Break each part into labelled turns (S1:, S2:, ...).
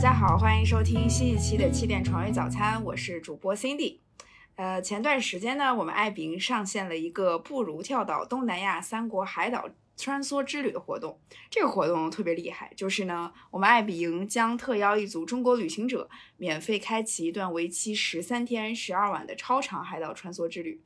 S1: 大家好，欢迎收听新一期的七点床位早餐，我是主播 Cindy。呃，前段时间呢，我们爱彼迎上线了一个不如跳岛东南亚三国海岛穿梭之旅的活动。这个活动特别厉害，就是呢，我们爱彼迎将特邀一组中国旅行者，免费开启一段为期十三天十二晚的超长海岛穿梭之旅。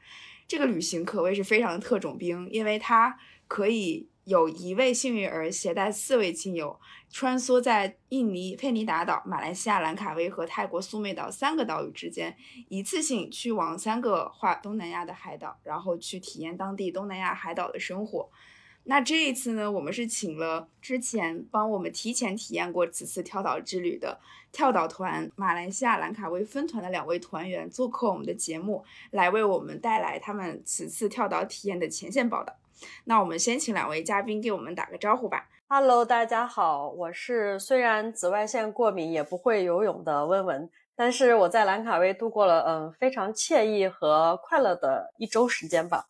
S1: 这个旅行可谓是非常的特种兵，因为它可以。有一位幸运儿携带四位亲友，穿梭在印尼佩尼达岛、马来西亚兰卡威和泰国苏梅岛三个岛屿之间，一次性去往三个划东南亚的海岛，然后去体验当地东南亚海岛的生活。那这一次呢，我们是请了之前帮我们提前体验过此次跳岛之旅的跳岛团马来西亚兰卡威分团的两位团员做客我们的节目，来为我们带来他们此次跳岛体验的前线报道。那我们先请两位嘉宾给我们打个招呼吧。
S2: Hello，大家好，我是虽然紫外线过敏也不会游泳的温文，但是我在兰卡威度过了嗯非常惬意和快乐的一周时间吧。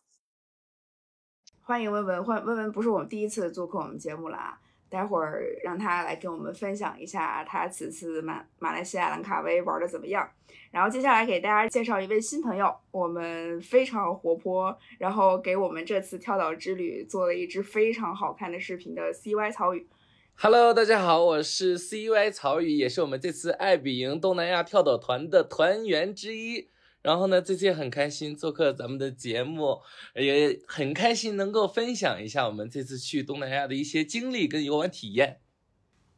S1: 欢迎温文，欢温文不是我们第一次做客我们节目了啊。待会儿让他来跟我们分享一下他此次马马来西亚兰卡威玩的怎么样。然后接下来给大家介绍一位新朋友，我们非常活泼，然后给我们这次跳岛之旅做了一支非常好看的视频的 CY 曹宇。
S3: Hello，大家好，我是 CY 曹宇，也是我们这次爱比营东南亚跳岛团的团员之一。然后呢，这次也很开心做客咱们的节目，也很开心能够分享一下我们这次去东南亚的一些经历跟游玩体验。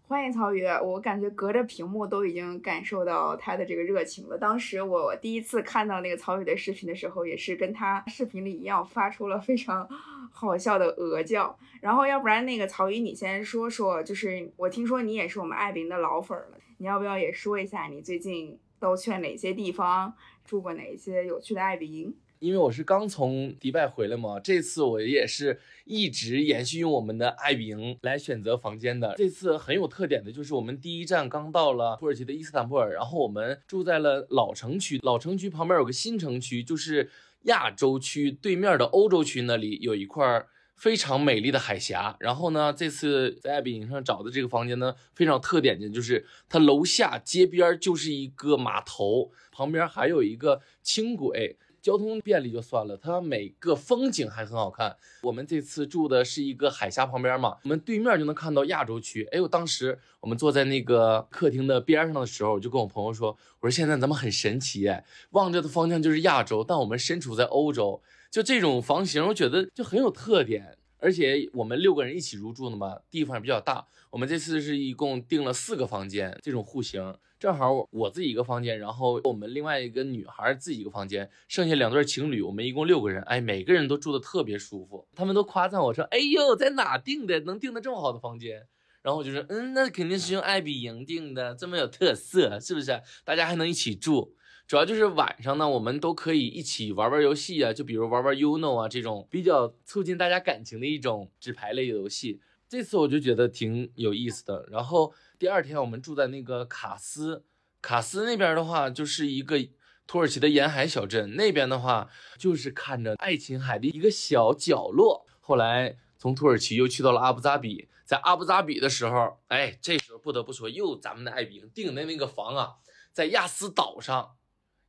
S1: 欢迎曹宇，我感觉隔着屏幕都已经感受到他的这个热情了。当时我第一次看到那个曹宇的视频的时候，也是跟他视频里一样，发出了非常 好笑的鹅叫。然后要不然那个曹宇，你先说说，就是我听说你也是我们爱宾的老粉了，你要不要也说一下你最近都去了哪些地方？住过哪些有趣的爱比营？
S3: 因为我是刚从迪拜回来嘛，这次我也是一直延续用我们的爱比营来选择房间的。这次很有特点的就是我们第一站刚到了土耳其的伊斯坦布尔，然后我们住在了老城区。老城区旁边有个新城区，就是亚洲区对面的欧洲区那里有一块非常美丽的海峡。然后呢，这次在爱比营上找的这个房间呢，非常特点的就是它楼下街边就是一个码头。旁边还有一个轻轨，交通便利就算了，它每个风景还很好看。我们这次住的是一个海峡旁边嘛，我们对面就能看到亚洲区。哎呦，当时我们坐在那个客厅的边上的时候，我就跟我朋友说：“我说现在咱们很神奇，哎，望着的方向就是亚洲，但我们身处在欧洲，就这种房型，我觉得就很有特点。而且我们六个人一起入住的嘛，地方也比较大。我们这次是一共订了四个房间，这种户型。”正好我自己一个房间，然后我们另外一个女孩自己一个房间，剩下两对情侣，我们一共六个人。哎，每个人都住的特别舒服，他们都夸赞我说：“哎呦，在哪订的？能订的这么好的房间？”然后我就说：“嗯，那肯定是用爱彼迎订的，这么有特色，是不是？大家还能一起住，主要就是晚上呢，我们都可以一起玩玩游戏啊，就比如玩玩 UNO 啊这种比较促进大家感情的一种纸牌类游戏。这次我就觉得挺有意思的，然后。第二天我们住在那个卡斯，卡斯那边的话就是一个土耳其的沿海小镇，那边的话就是看着爱琴海的一个小角落。后来从土耳其又去到了阿布扎比，在阿布扎比的时候，哎，这时候不得不说，又咱们的爱宾订的那个房啊，在亚斯岛上，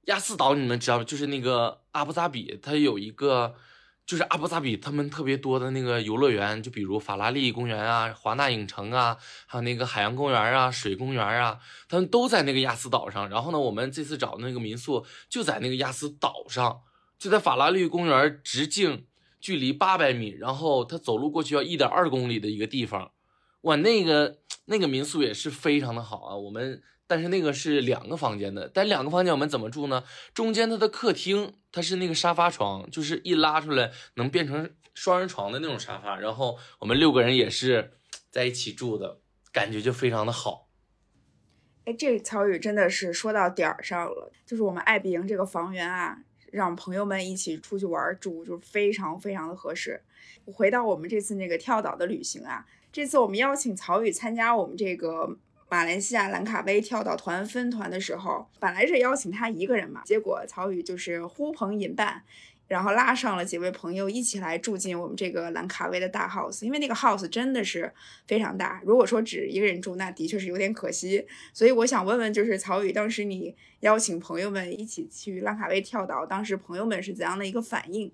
S3: 亚斯岛你们知道吗就是那个阿布扎比，它有一个。就是阿布扎比他们特别多的那个游乐园，就比如法拉利公园啊、华纳影城啊，还有那个海洋公园啊、水公园啊，他们都在那个亚斯岛上。然后呢，我们这次找的那个民宿就在那个亚斯岛上，就在法拉利公园直径距离八百米，然后他走路过去要一点二公里的一个地方。哇，那个那个民宿也是非常的好啊，我们。但是那个是两个房间的，但两个房间我们怎么住呢？中间它的客厅它是那个沙发床，就是一拉出来能变成双人床的那种沙发。然后我们六个人也是在一起住的，感觉就非常的好。
S1: 哎，这曹宇真的是说到点儿上了，就是我们爱彼迎这个房源啊，让朋友们一起出去玩住，就非常非常的合适。回到我们这次那个跳岛的旅行啊，这次我们邀请曹宇参加我们这个。马来西亚兰卡威跳岛团分团的时候，本来是邀请他一个人嘛，结果曹宇就是呼朋引伴，然后拉上了几位朋友一起来住进我们这个兰卡威的大 house，因为那个 house 真的是非常大。如果说只一个人住，那的确是有点可惜。所以我想问问，就是曹宇，当时你邀请朋友们一起去兰卡威跳岛，当时朋友们是怎样的一个反应？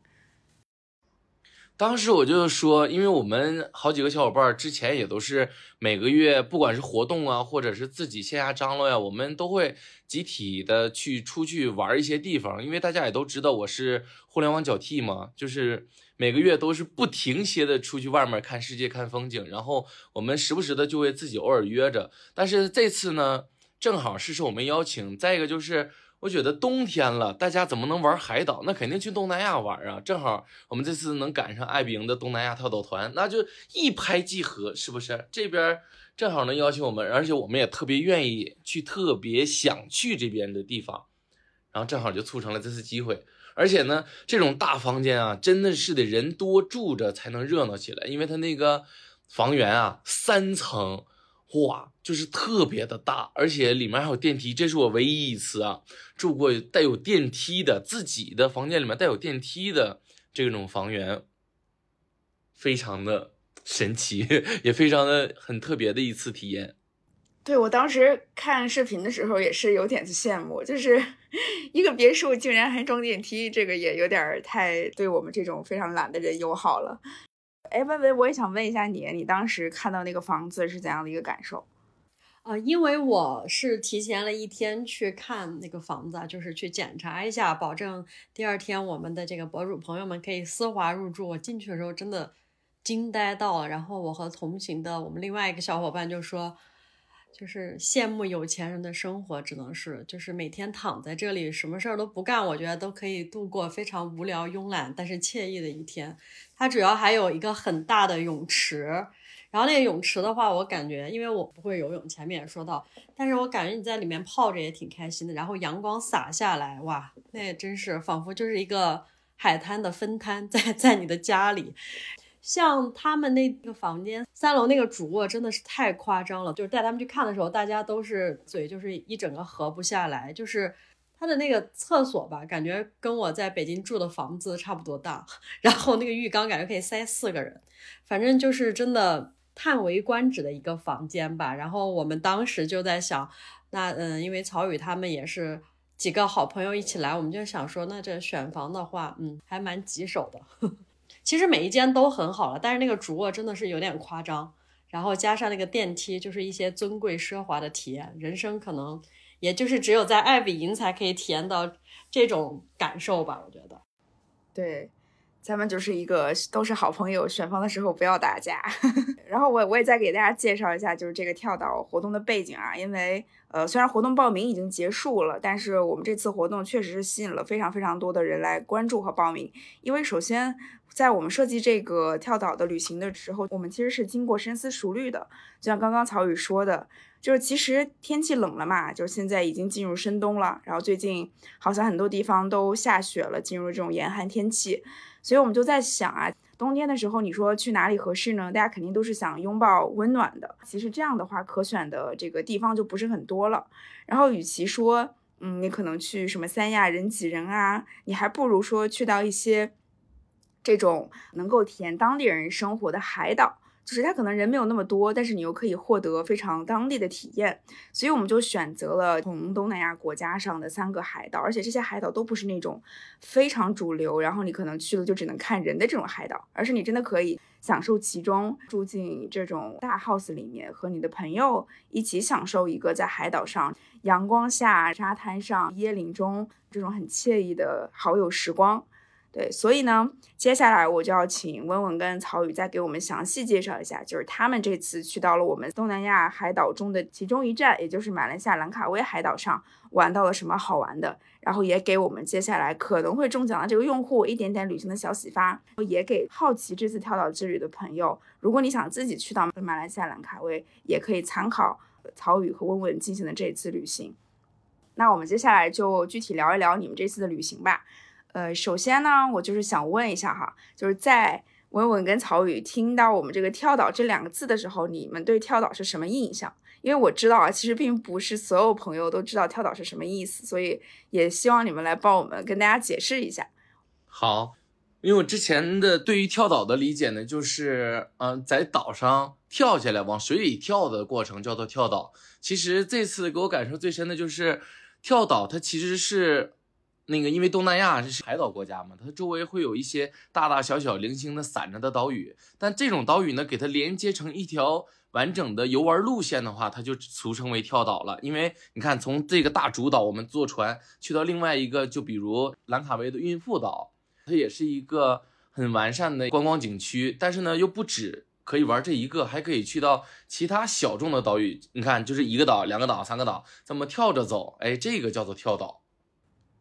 S3: 当时我就说，因为我们好几个小伙伴之前也都是每个月，不管是活动啊，或者是自己线下张罗呀，我们都会集体的去出去玩一些地方。因为大家也都知道我是互联网脚 T 嘛，就是每个月都是不停歇的出去外面看世界、看风景。然后我们时不时的就会自己偶尔约着，但是这次呢，正好是受我们邀请。再一个就是。我觉得冬天了，大家怎么能玩海岛？那肯定去东南亚玩啊！正好我们这次能赶上爱彼迎的东南亚跳岛团，那就一拍即合，是不是？这边正好能邀请我们，而且我们也特别愿意去，特别想去这边的地方，然后正好就促成了这次机会。而且呢，这种大房间啊，真的是得人多住着才能热闹起来，因为它那个房源啊，三层。哇，就是特别的大，而且里面还有电梯，这是我唯一一次啊住过带有电梯的自己的房间里面带有电梯的这种房源，非常的神奇，也非常的很特别的一次体验。
S1: 对我当时看视频的时候也是有点子羡慕，就是 一个别墅竟然还装电梯，这个也有点太对我们这种非常懒的人友好了。哎，薇薇，我也想问一下你，你当时看到那个房子是怎样的一个感受？
S2: 啊，因为我是提前了一天去看那个房子，就是去检查一下，保证第二天我们的这个博主朋友们可以丝滑入住。我进去的时候真的惊呆到了，然后我和同行的我们另外一个小伙伴就说。就是羡慕有钱人的生活，只能是就是每天躺在这里，什么事儿都不干，我觉得都可以度过非常无聊、慵懒但是惬意的一天。它主要还有一个很大的泳池，然后那个泳池的话，我感觉因为我不会游泳，前面也说到，但是我感觉你在里面泡着也挺开心的。然后阳光洒下来，哇，那真是仿佛就是一个海滩的分摊在在你的家里。像他们那个房间三楼那个主卧真的是太夸张了，就是带他们去看的时候，大家都是嘴就是一整个合不下来。就是他的那个厕所吧，感觉跟我在北京住的房子差不多大，然后那个浴缸感觉可以塞四个人，反正就是真的叹为观止的一个房间吧。然后我们当时就在想，那嗯，因为曹宇他们也是几个好朋友一起来，我们就想说，那这选房的话，嗯，还蛮棘手的。其实每一间都很好了，但是那个主卧真的是有点夸张，然后加上那个电梯，就是一些尊贵奢华的体验，人生可能也就是只有在爱彼迎才可以体验到这种感受吧，我觉得。
S1: 对，咱们就是一个都是好朋友，选房的时候不要打架。然后我我也再给大家介绍一下，就是这个跳岛活动的背景啊，因为呃虽然活动报名已经结束了，但是我们这次活动确实是吸引了非常非常多的人来关注和报名，因为首先。在我们设计这个跳岛的旅行的时候，我们其实是经过深思熟虑的。就像刚刚曹宇说的，就是其实天气冷了嘛，就是现在已经进入深冬了。然后最近好像很多地方都下雪了，进入这种严寒天气。所以我们就在想啊，冬天的时候你说去哪里合适呢？大家肯定都是想拥抱温暖的。其实这样的话，可选的这个地方就不是很多了。然后与其说，嗯，你可能去什么三亚人挤人啊，你还不如说去到一些。这种能够体验当地人生活的海岛，就是它可能人没有那么多，但是你又可以获得非常当地的体验。所以我们就选择了从东南亚国家上的三个海岛，而且这些海岛都不是那种非常主流，然后你可能去了就只能看人的这种海岛，而是你真的可以享受其中，住进这种大 house 里面，和你的朋友一起享受一个在海岛上阳光下、沙滩上、椰林中这种很惬意的好友时光。对，所以呢，接下来我就要请温文跟曹宇再给我们详细介绍一下，就是他们这次去到了我们东南亚海岛中的其中一站，也就是马来西亚兰卡威海岛上，玩到了什么好玩的，然后也给我们接下来可能会中奖的这个用户一点点旅行的小启发，也给好奇这次跳岛之旅的朋友，如果你想自己去到马来西亚兰卡威，也可以参考曹宇和温文进行的这一次旅行。那我们接下来就具体聊一聊你们这次的旅行吧。呃，首先呢，我就是想问一下哈，就是在文文跟曹宇听到我们这个跳岛这两个字的时候，你们对跳岛是什么印象？因为我知道啊，其实并不是所有朋友都知道跳岛是什么意思，所以也希望你们来帮我们跟大家解释一下。
S3: 好，因为我之前的对于跳岛的理解呢，就是嗯、在岛上跳下来往水里跳的过程叫做跳岛。其实这次给我感受最深的就是跳岛，它其实是那个因为东南亚是海岛国家嘛，它周围会有一些大大小小零星的散着的岛屿，但这种岛屿呢，给它连接成一条。完整的游玩路线的话，它就俗称为跳岛了。因为你看，从这个大主岛，我们坐船去到另外一个，就比如兰卡威的孕妇岛，它也是一个很完善的观光景区。但是呢，又不止可以玩这一个，还可以去到其他小众的岛屿。你看，就是一个岛、两个岛、三个岛，这么跳着走，哎，这个叫做跳岛。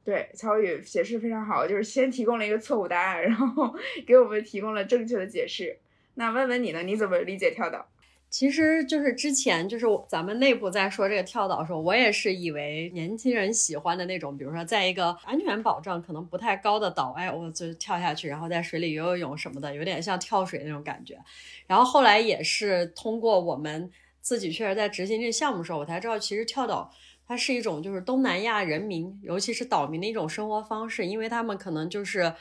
S1: 对，乔宇解释非常好，就是先提供了一个错误答案，然后 给我们提供了正确的解释。那问问你呢？你怎么理解跳岛？
S2: 其实就是之前就是咱们内部在说这个跳岛的时候，我也是以为年轻人喜欢的那种，比如说在一个安全保障可能不太高的岛，哎，我就跳下去，然后在水里游游泳什么的，有点像跳水那种感觉。然后后来也是通过我们自己确实在执行这项目的时候，我才知道其实跳岛它是一种就是东南亚人民，尤其是岛民的一种生活方式，因为他们可能就是，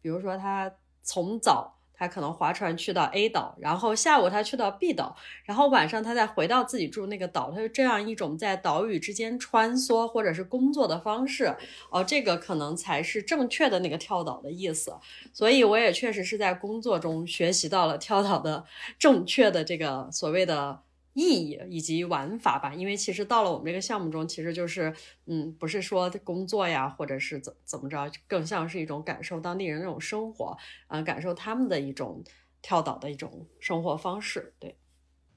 S2: 比如说他从早。他可能划船去到 A 岛，然后下午他去到 B 岛，然后晚上他再回到自己住那个岛，他就这样一种在岛屿之间穿梭或者是工作的方式，哦，这个可能才是正确的那个跳岛的意思。所以我也确实是在工作中学习到了跳岛的正确的这个所谓的。意义以及玩法吧，因为其实到了我们这个项目中，其实就是，嗯，不是说工作呀，或者是怎怎么着，更像是一种感受当地人那种生活，嗯、呃，感受他们的一种跳岛的一种生活方式。对，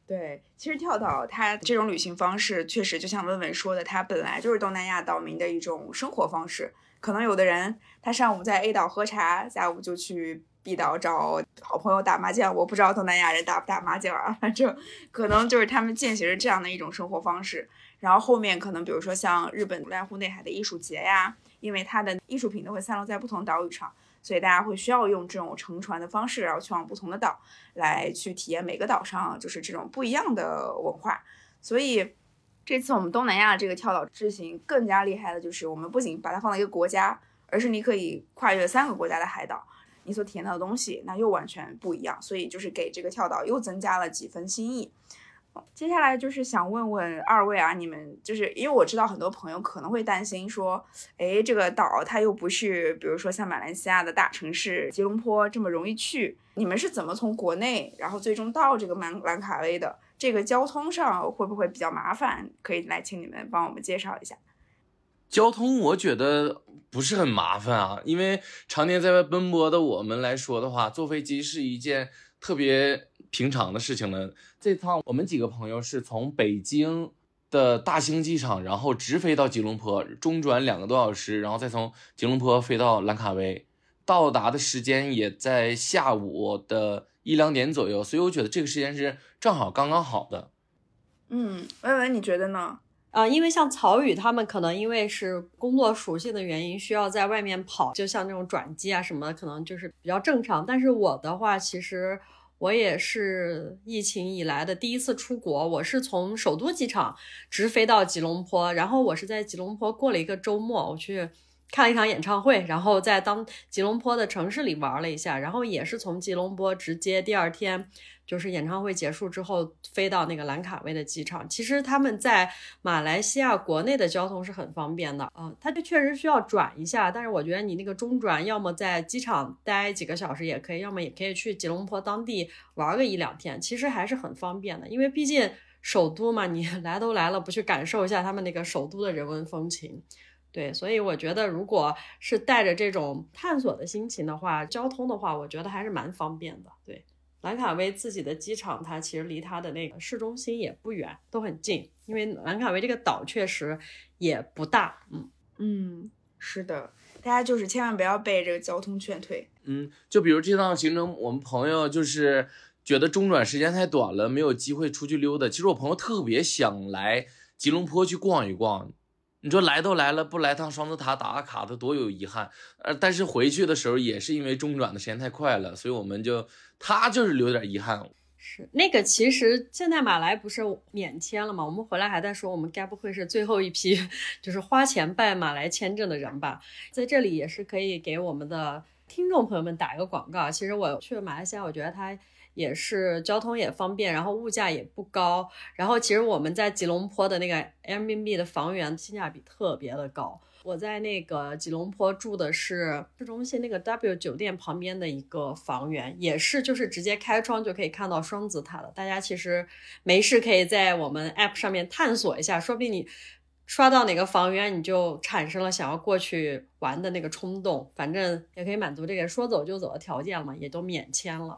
S1: 对，其实跳岛它这种旅行方式，确实就像温文说的，它本来就是东南亚岛民的一种生活方式。可能有的人他上午在 A 岛喝茶，下午就去。B 岛找好朋友打麻将，我不知道东南亚人打不打麻将啊，反正可能就是他们践行着这样的一种生活方式。然后后面可能比如说像日本濑户内海的艺术节呀，因为它的艺术品都会散落在不同岛屿上，所以大家会需要用这种乘船的方式，然后去往不同的岛来去体验每个岛上就是这种不一样的文化。所以这次我们东南亚这个跳岛之行更加厉害的就是，我们不仅把它放在一个国家，而是你可以跨越三个国家的海岛。你所体验到的东西，那又完全不一样，所以就是给这个跳岛又增加了几分新意。接下来就是想问问二位啊，你们就是因为我知道很多朋友可能会担心说，哎，这个岛它又不是，比如说像马来西亚的大城市吉隆坡这么容易去，你们是怎么从国内然后最终到这个兰兰卡威的？这个交通上会不会比较麻烦？可以来请你们帮我们介绍一下。
S3: 交通我觉得不是很麻烦啊，因为常年在外奔波的我们来说的话，坐飞机是一件特别平常的事情了。这趟我们几个朋友是从北京的大兴机场，然后直飞到吉隆坡，中转两个多小时，然后再从吉隆坡飞到兰卡威，到达的时间也在下午的一两点左右，所以我觉得这个时间是正好刚刚好的。
S1: 嗯，文文你觉得呢？
S2: 啊、因为像曹宇他们可能因为是工作属性的原因，需要在外面跑，就像那种转机啊什么的，可能就是比较正常。但是我的话，其实我也是疫情以来的第一次出国，我是从首都机场直飞到吉隆坡，然后我是在吉隆坡过了一个周末，我去看了一场演唱会，然后在当吉隆坡的城市里玩了一下，然后也是从吉隆坡直接第二天。就是演唱会结束之后飞到那个兰卡威的机场，其实他们在马来西亚国内的交通是很方便的，嗯，它就确实需要转一下，但是我觉得你那个中转，要么在机场待几个小时也可以，要么也可以去吉隆坡当地玩个一两天，其实还是很方便的，因为毕竟首都嘛，你 来都来了，不去感受一下他们那个首都的人文风情。对，所以我觉得，如果是带着这种探索的心情的话，交通的话，我觉得还是蛮方便的，对。兰卡威自己的机场，它其实离它的那个市中心也不远，都很近。因为兰卡威这个岛确实也不大，嗯
S1: 嗯，是的，大家就是千万不要被这个交通劝退。
S3: 嗯，就比如这趟行程，我们朋友就是觉得中转时间太短了，没有机会出去溜达。其实我朋友特别想来吉隆坡去逛一逛。你说来都来了，不来趟双子塔打个卡，他多有遗憾。呃，但是回去的时候也是因为中转的时间太快了，所以我们就他就是留点遗憾。
S2: 是那个，其实现在马来不是免签了吗？我们回来还在说，我们该不会是最后一批 就是花钱办马来签证的人吧？在这里也是可以给我们的听众朋友们打一个广告，其实我去马来西亚，我觉得它也是交通也方便，然后物价也不高，然后其实我们在吉隆坡的那个 Airbnb 的房源性价比特别的高。我在那个吉隆坡住的是市中心那个 W 酒店旁边的一个房源，也是就是直接开窗就可以看到双子塔的。大家其实没事可以在我们 App 上面探索一下，说不定你刷到哪个房源，你就产生了想要过去玩的那个冲动。反正也可以满足这个说走就走的条件嘛，也都免签了。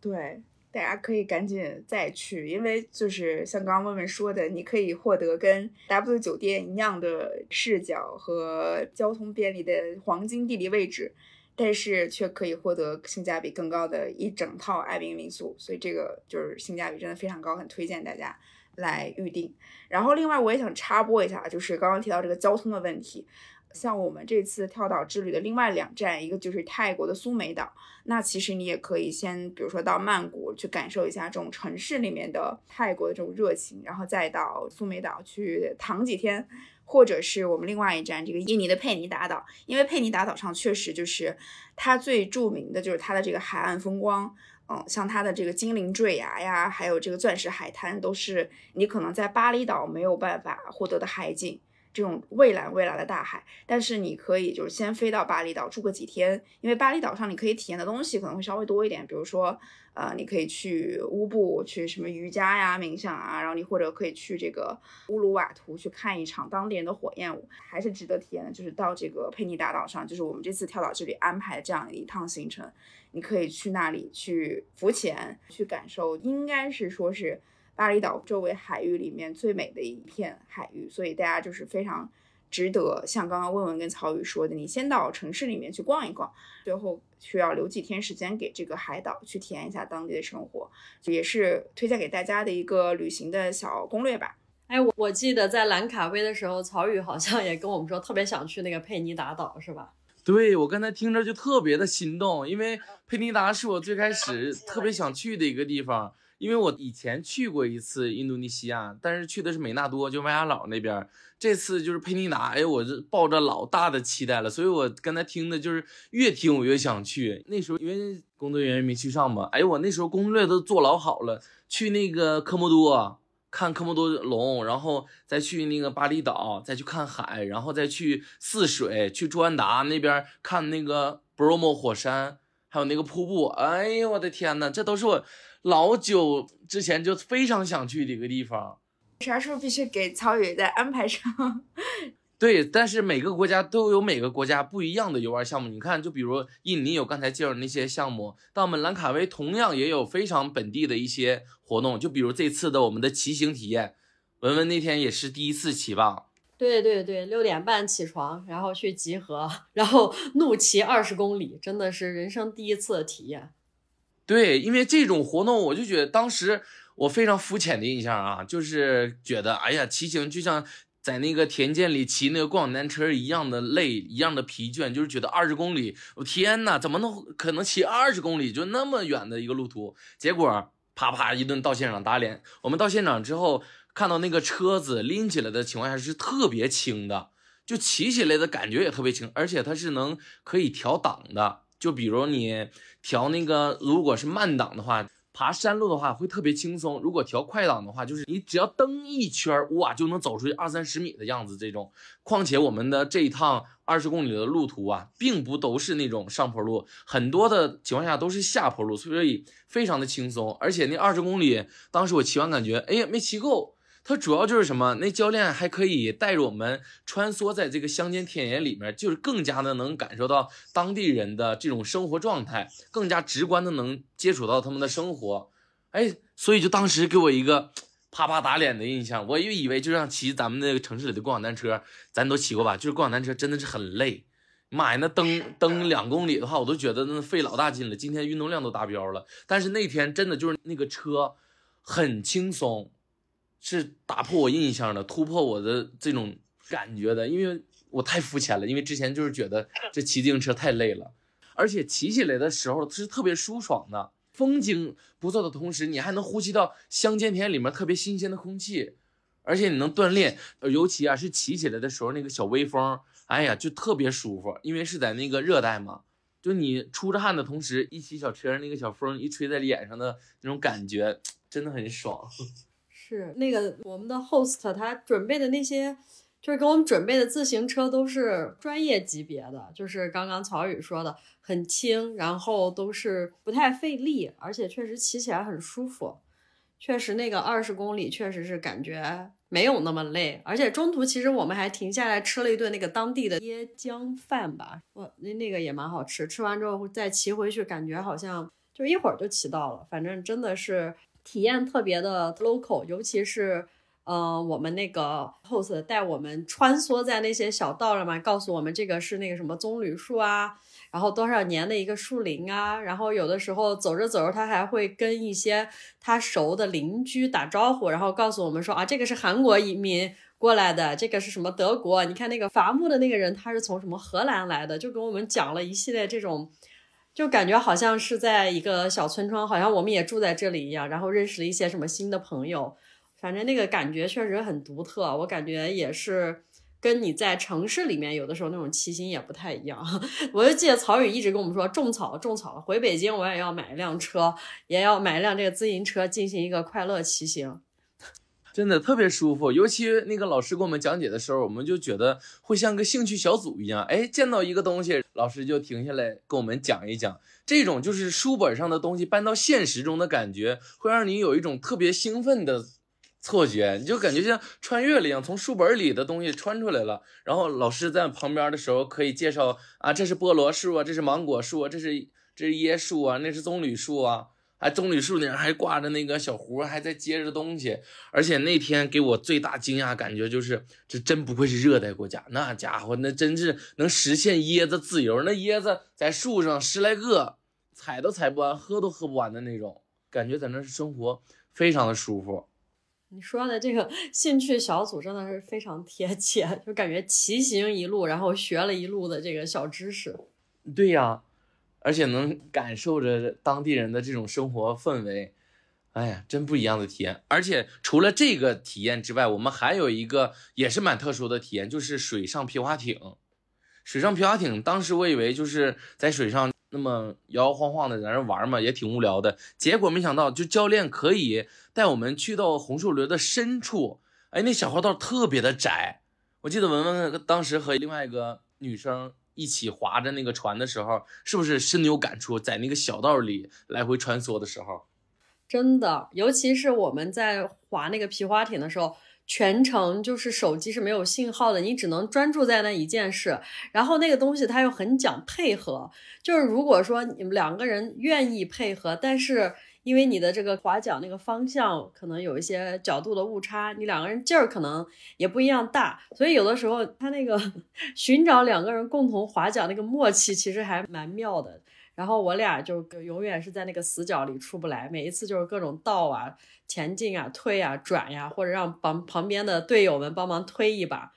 S1: 对。大家可以赶紧再去，因为就是像刚刚问问说的，你可以获得跟 W 酒店一样的视角和交通便利的黄金地理位置，但是却可以获得性价比更高的一整套爱宾民宿，所以这个就是性价比真的非常高，很推荐大家来预定。然后另外我也想插播一下，就是刚刚提到这个交通的问题。像我们这次跳岛之旅的另外两站，一个就是泰国的苏梅岛。那其实你也可以先，比如说到曼谷去感受一下这种城市里面的泰国的这种热情，然后再到苏梅岛去躺几天，或者是我们另外一站这个印尼的佩尼达岛。因为佩尼达岛上确实就是它最著名的就是它的这个海岸风光，嗯，像它的这个精灵坠崖呀，还有这个钻石海滩，都是你可能在巴厘岛没有办法获得的海景。这种蔚蓝蔚蓝的大海，但是你可以就是先飞到巴厘岛住个几天，因为巴厘岛上你可以体验的东西可能会稍微多一点，比如说，呃，你可以去乌布去什么瑜伽呀、冥想啊，然后你或者可以去这个乌鲁瓦图去看一场当地人的火焰舞，还是值得体验的。就是到这个佩尼达岛上，就是我们这次跳岛之旅安排这样一趟行程，你可以去那里去浮潜，去感受，应该是说是。巴厘岛周围海域里面最美的一片海域，所以大家就是非常值得，像刚刚问问跟曹宇说的，你先到城市里面去逛一逛，最后需要留几天时间给这个海岛去体验一下当地的生活，也是推荐给大家的一个旅行的小攻略吧。
S2: 哎，我我记得在兰卡威的时候，曹宇好像也跟我们说特别想去那个佩尼达岛，是吧？
S3: 对我刚才听着就特别的心动，因为佩尼达是我最开始特别想去的一个地方。因为我以前去过一次印度尼西亚，但是去的是美纳多，就麦亚老那边。这次就是佩尼达，哎，我这抱着老大的期待了，所以我刚才听的就是越听我越想去。那时候因为工作原因没去上嘛，哎，我那时候攻略都做老好了，去那个科莫多看科莫多龙，然后再去那个巴厘岛，再去看海，然后再去泗水，去朱安达那边看那个 Bromo 火山，还有那个瀑布。哎呦，我的天呐，这都是我。老久之前就非常想去的一个地方，
S1: 啥时候必须给曹宇再安排上？
S3: 对，但是每个国家都有每个国家不一样的游玩项目。你看，就比如印尼有刚才介绍的那些项目，但我们兰卡威同样也有非常本地的一些活动。就比如这次的我们的骑行体验，文文那天也是第一次骑吧？
S2: 对对对，六点半起床，然后去集合，然后怒骑二十公里，真的是人生第一次的体验。
S3: 对，因为这种活动，我就觉得当时我非常肤浅的印象啊，就是觉得，哎呀，骑行就像在那个田间里骑那个共享单车一样的累，一样的疲倦，就是觉得二十公里，我天呐，怎么能可能骑二十公里就那么远的一个路途？结果啪啪一顿到现场打脸。我们到现场之后，看到那个车子拎起来的情况下是特别轻的，就骑起来的感觉也特别轻，而且它是能可以调档的。就比如你调那个，如果是慢档的话，爬山路的话会特别轻松；如果调快档的话，就是你只要蹬一圈，哇，就能走出去二三十米的样子。这种，况且我们的这一趟二十公里的路途啊，并不都是那种上坡路，很多的情况下都是下坡路，所以非常的轻松。而且那二十公里，当时我骑完感觉，哎呀，没骑够。它主要就是什么？那教练还可以带着我们穿梭在这个乡间田野里面，就是更加的能感受到当地人的这种生活状态，更加直观的能接触到他们的生活。哎，所以就当时给我一个啪啪打脸的印象。我又以为就像骑咱们那个城市里的共享单车，咱都骑过吧？就是共享单车真的是很累。妈呀，那蹬蹬两公里的话，我都觉得那费老大劲了。今天运动量都达标了，但是那天真的就是那个车很轻松。是打破我印象的，突破我的这种感觉的，因为我太肤浅了。因为之前就是觉得这骑自行车太累了，而且骑起来的时候是特别舒爽的，风景不错的同时，你还能呼吸到乡间田里面特别新鲜的空气，而且你能锻炼。尤其啊，是骑起来的时候那个小微风，哎呀，就特别舒服。因为是在那个热带嘛，就你出着汗的同时，一骑小车，那个小风一吹在脸上的那种感觉，真的很爽。
S2: 是那个我们的 host 他准备的那些，就是给我们准备的自行车都是专业级别的，就是刚刚曹宇说的很轻，然后都是不太费力，而且确实骑起来很舒服。确实那个二十公里确实是感觉没有那么累，而且中途其实我们还停下来吃了一顿那个当地的椰浆饭吧，我那那个也蛮好吃。吃完之后再骑回去，感觉好像就一会儿就骑到了，反正真的是。体验特别的 local，尤其是，呃，我们那个 host 带我们穿梭在那些小道上嘛，告诉我们这个是那个什么棕榈树啊，然后多少年的一个树林啊，然后有的时候走着走着，他还会跟一些他熟的邻居打招呼，然后告诉我们说啊，这个是韩国移民过来的，这个是什么德国，你看那个伐木的那个人他是从什么荷兰来的，就给我们讲了一系列这种。就感觉好像是在一个小村庄，好像我们也住在这里一样，然后认识了一些什么新的朋友，反正那个感觉确实很独特。我感觉也是跟你在城市里面有的时候那种骑行也不太一样。我就记得曹宇一直跟我们说种草种草，回北京我也要买一辆车，也要买一辆这个自行车进行一个快乐骑行。
S3: 真的特别舒服，尤其那个老师给我们讲解的时候，我们就觉得会像个兴趣小组一样。哎，见到一个东西，老师就停下来跟我们讲一讲。这种就是书本上的东西搬到现实中的感觉，会让你有一种特别兴奋的错觉，你就感觉像穿越了一样，从书本里的东西穿出来了。然后老师在旁边的时候可以介绍啊，这是菠萝树啊，这是芒果树啊，这是这是椰树啊，那是棕榈树啊。还棕榈树顶上还挂着那个小壶，还在接着东西。而且那天给我最大惊讶感觉就是，这真不愧是热带国家，那家伙那真是能实现椰子自由。那椰子在树上十来个，采都采不完，喝都喝不完的那种感觉，在那生活非常的舒服。
S2: 你说的这个兴趣小组真的是非常贴切，就感觉骑行一路，然后学了一路的这个小知识。
S3: 对呀。而且能感受着当地人的这种生活氛围，哎呀，真不一样的体验。而且除了这个体验之外，我们还有一个也是蛮特殊的体验，就是水上皮划艇。水上皮划艇，当时我以为就是在水上那么摇摇晃晃的在那玩嘛，也挺无聊的。结果没想到，就教练可以带我们去到红树林的深处。哎，那小河道特别的窄。我记得文文当时和另外一个女生。一起划着那个船的时候，是不是深有感触？在那个小道里来回穿梭的时候，
S2: 真的，尤其是我们在划那个皮划艇的时候，全程就是手机是没有信号的，你只能专注在那一件事。然后那个东西它又很讲配合，就是如果说你们两个人愿意配合，但是。因为你的这个划桨那个方向可能有一些角度的误差，你两个人劲儿可能也不一样大，所以有的时候他那个 寻找两个人共同划桨那个默契其实还蛮妙的。然后我俩就永远是在那个死角里出不来，每一次就是各种倒啊、前进啊、推啊、转呀，或者让旁旁边的队友们帮忙推一把。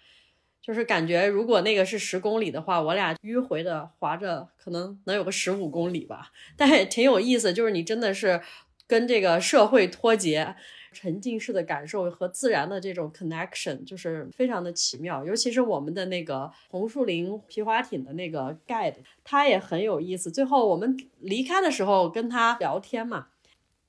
S2: 就是感觉，如果那个是十公里的话，我俩迂回的划着，可能能有个十五公里吧。但也挺有意思，就是你真的是跟这个社会脱节，沉浸式的感受和自然的这种 connection，就是非常的奇妙。尤其是我们的那个红树林皮划艇的那个 guide，他也很有意思。最后我们离开的时候跟他聊天嘛，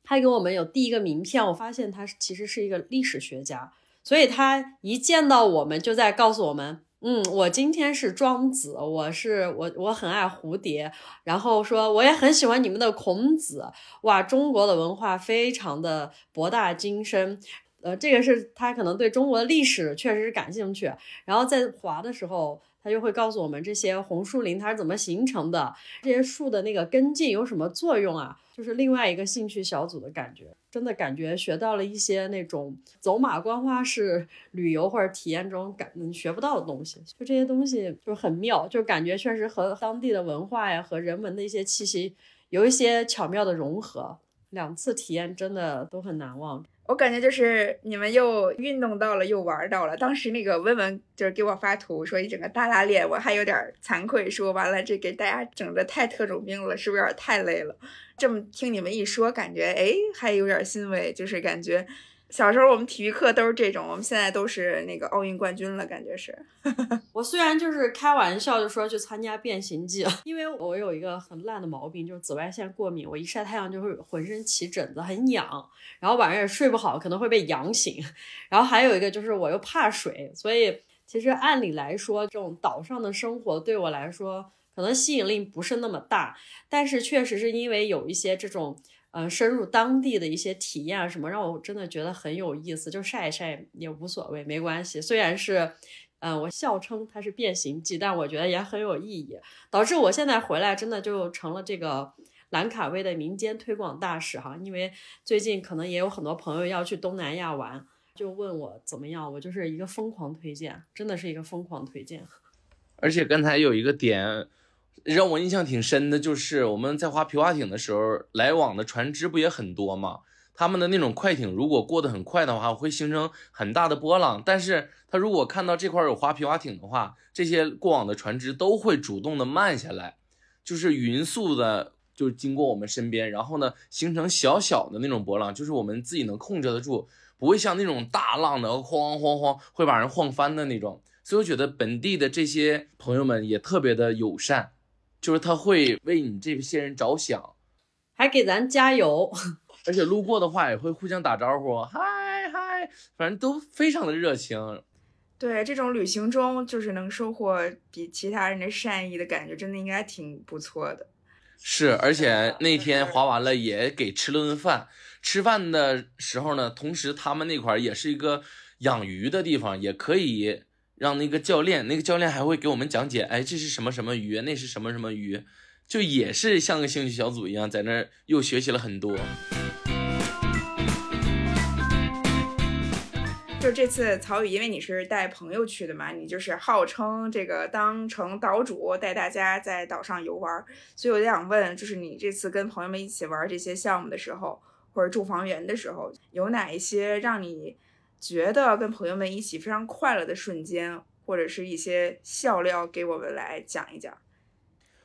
S2: 他给我们有递一个名片，我发现他其实是一个历史学家。所以他一见到我们，就在告诉我们，嗯，我今天是庄子，我是我，我很爱蝴蝶，然后说我也很喜欢你们的孔子，哇，中国的文化非常的博大精深，呃，这个是他可能对中国的历史确实是感兴趣，然后在滑的时候。他就会告诉我们这些红树林它是怎么形成的，这些树的那个根茎有什么作用啊？就是另外一个兴趣小组的感觉，真的感觉学到了一些那种走马观花式旅游或者体验中感学不到的东西。就这些东西就很妙，就感觉确实和当地的文化呀和人文的一些气息有一些巧妙的融合。两次体验真的都很难忘。
S1: 我感觉就是你们又运动到了，又玩到了。当时那个温文就是给我发图说一整个大拉练，我还有点惭愧，说完了这给大家整的太特种兵了，是不是有点太累了？这么听你们一说，感觉哎还有点欣慰，就是感觉小时候我们体育课都是这种，我们现在都是那个奥运冠军了，感觉是。
S2: 我虽然就是开玩笑就说去参加变形计，因为我有一个很烂的毛病，就是紫外线过敏，我一晒太阳就会浑身起疹子，很痒，然后晚上也睡不好，可能会被痒醒。然后还有一个就是我又怕水，所以其实按理来说，这种岛上的生活对我来说可能吸引力不是那么大，但是确实是因为有一些这种。嗯，深入当地的一些体验啊，什么让我真的觉得很有意思，就晒一晒也无所谓，没关系。虽然是，嗯，我笑称它是变形记，但我觉得也很有意义，导致我现在回来真的就成了这个兰卡威的民间推广大使哈。因为最近可能也有很多朋友要去东南亚玩，就问我怎么样，我就是一个疯狂推荐，真的是一个疯狂推荐。
S3: 而且刚才有一个点。让我印象挺深的，就是我们在划皮划艇的时候，来往的船只不也很多吗？他们的那种快艇如果过得很快的话，会形成很大的波浪。但是他如果看到这块有划皮划艇的话，这些过往的船只都会主动的慢下来，就是匀速的，就是经过我们身边，然后呢，形成小小的那种波浪，就是我们自己能控制得住，不会像那种大浪的晃晃晃会把人晃翻的那种。所以我觉得本地的这些朋友们也特别的友善。就是他会为你这些人着想，
S2: 还给咱加油，
S3: 而且路过的话也会互相打招呼，嗨嗨，反正都非常的热情。
S1: 对，这种旅行中就是能收获比其他人的善意的感觉，真的应该挺不错的。
S3: 是，而且那天滑完了也给吃了顿饭，吃饭的时候呢，同时他们那块儿也是一个养鱼的地方，也可以。让那个教练，那个教练还会给我们讲解，哎，这是什么什么鱼，那是什么什么鱼，就也是像个兴趣小组一样，在那儿又学习了很多。
S1: 就这次曹宇，因为你是带朋友去的嘛，你就是号称这个当成岛主，带大家在岛上游玩，所以我就想问，就是你这次跟朋友们一起玩这些项目的时候，或者住房源的时候，有哪一些让你？觉得跟朋友们一起非常快乐的瞬间，或者是一些笑料，给我们来讲一讲。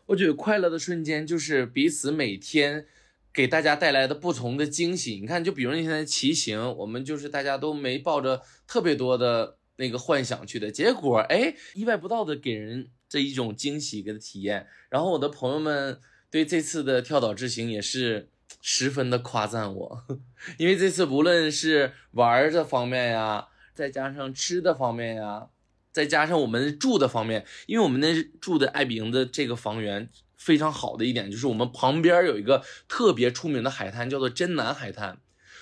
S3: 我觉得快乐的瞬间就是彼此每天给大家带来的不同的惊喜。你看，就比如那天的骑行，我们就是大家都没抱着特别多的那个幻想去的，结果哎，意外不到的给人这一种惊喜跟体验。然后我的朋友们对这次的跳岛之行也是。十分的夸赞我，因为这次无论是玩的方面呀，再加上吃的方面呀，再加上我们住的方面，因为我们那住的爱比的这个房源非常好的一点，就是我们旁边有一个特别出名的海滩，叫做真南海滩。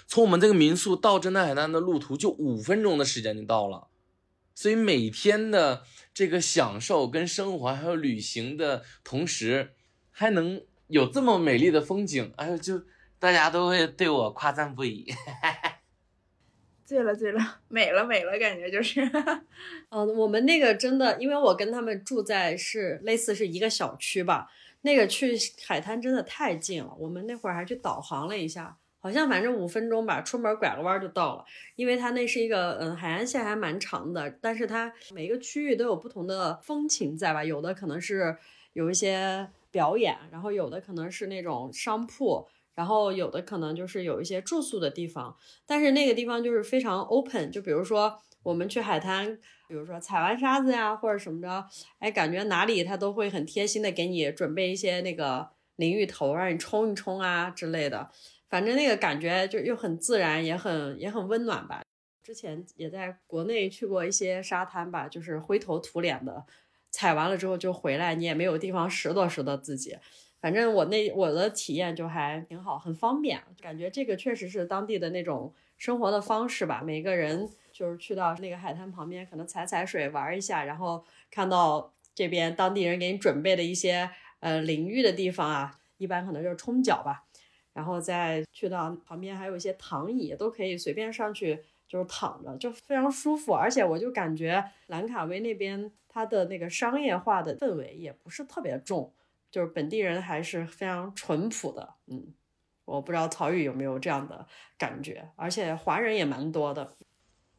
S3: 从我们这个民宿到真南海滩的路途就五分钟的时间就到了，所以每天的这个享受跟生活还有旅行的同时，还能。有这么美丽的风景，哎呦，就大家都会对我夸赞不已。
S1: 醉了，醉了，美了，美了，感觉就是。
S2: 嗯，我们那个真的，因为我跟他们住在是类似是一个小区吧，那个去海滩真的太近了。我们那会儿还去导航了一下，好像反正五分钟吧，出门拐个弯就到了。因为它那是一个嗯海岸线还蛮长的，但是它每一个区域都有不同的风情在吧，有的可能是有一些。表演，然后有的可能是那种商铺，然后有的可能就是有一些住宿的地方，但是那个地方就是非常 open，就比如说我们去海滩，比如说踩完沙子呀或者什么着，哎，感觉哪里他都会很贴心的给你准备一些那个淋浴头让你冲一冲啊之类的，反正那个感觉就又很自然，也很也很温暖吧。之前也在国内去过一些沙滩吧，就是灰头土脸的。踩完了之后就回来，你也没有地方拾掇拾掇自己。反正我那我的体验就还挺好，很方便。感觉这个确实是当地的那种生活的方式吧。每个人就是去到那个海滩旁边，可能踩踩水玩一下，然后看到这边当地人给你准备的一些呃淋浴的地方啊，一般可能就是冲脚吧。然后再去到旁边还有一些躺椅，都可以随便上去就是躺着，就非常舒服。而且我就感觉兰卡威那边。它的那个商业化的氛围也不是特别重，就是本地人还是非常淳朴的。嗯，我不知道曹宇有没有这样的感觉，而且华人也蛮多的。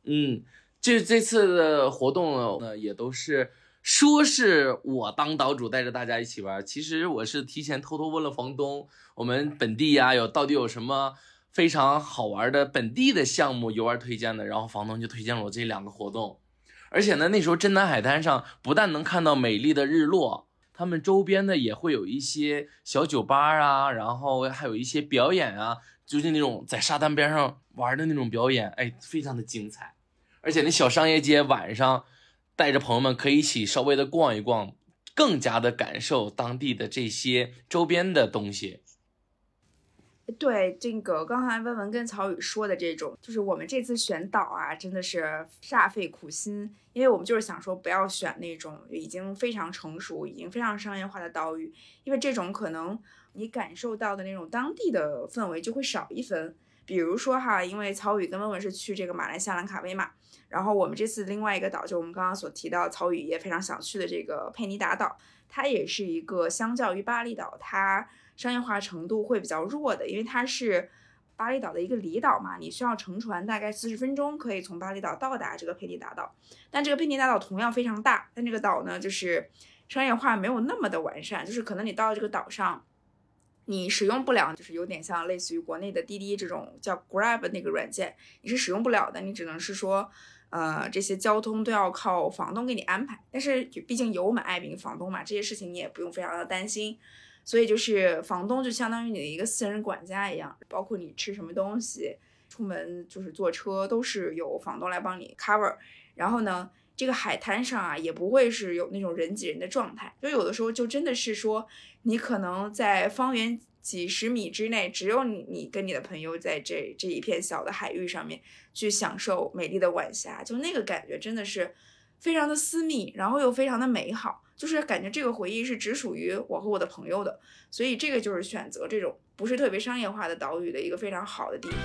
S3: 嗯，这这次的活动呢，也都是说是我当岛主带着大家一起玩，其实我是提前偷偷问了房东，我们本地呀有到底有什么。非常好玩的本地的项目游玩推荐的，然后房东就推荐了我这两个活动。而且呢，那时候真南海滩上不但能看到美丽的日落，他们周边呢也会有一些小酒吧啊，然后还有一些表演啊，就是那种在沙滩边上玩的那种表演，哎，非常的精彩。而且那小商业街晚上带着朋友们可以一起稍微的逛一逛，更加的感受当地的这些周边的东西。
S1: 对这个刚才温文跟曹宇说的这种，就是我们这次选岛啊，真的是煞费苦心，因为我们就是想说不要选那种已经非常成熟、已经非常商业化的岛屿，因为这种可能你感受到的那种当地的氛围就会少一分。比如说哈，因为曹宇跟温文是去这个马来西亚兰卡威嘛，然后我们这次另外一个岛，就我们刚刚所提到曹宇也非常想去的这个佩尼达岛，它也是一个相较于巴厘岛它。商业化程度会比较弱的，因为它是巴厘岛的一个离岛嘛，你需要乘船大概四十分钟可以从巴厘岛到达这个佩尼达岛。但这个佩尼达岛同样非常大，但这个岛呢就是商业化没有那么的完善，就是可能你到这个岛上，你使用不了，就是有点像类似于国内的滴滴这种叫 Grab 那个软件，你是使用不了的，你只能是说，呃，这些交通都要靠房东给你安排。但是毕竟有我们爱宾房东嘛，这些事情你也不用非常的担心。所以就是房东就相当于你的一个私人管家一样，包括你吃什么东西、出门就是坐车都是由房东来帮你 cover。然后呢，这个海滩上啊也不会是有那种人挤人的状态，就有的时候就真的是说你可能在方圆几十米之内，只有你你跟你的朋友在这这一片小的海域上面去享受美丽的晚霞，就那个感觉真的是非常的私密，然后又非常的美好。就是感觉这个回忆是只属于我和我的朋友的，所以这个就是选择这种不是特别商业化的岛屿的一个非常好的地方。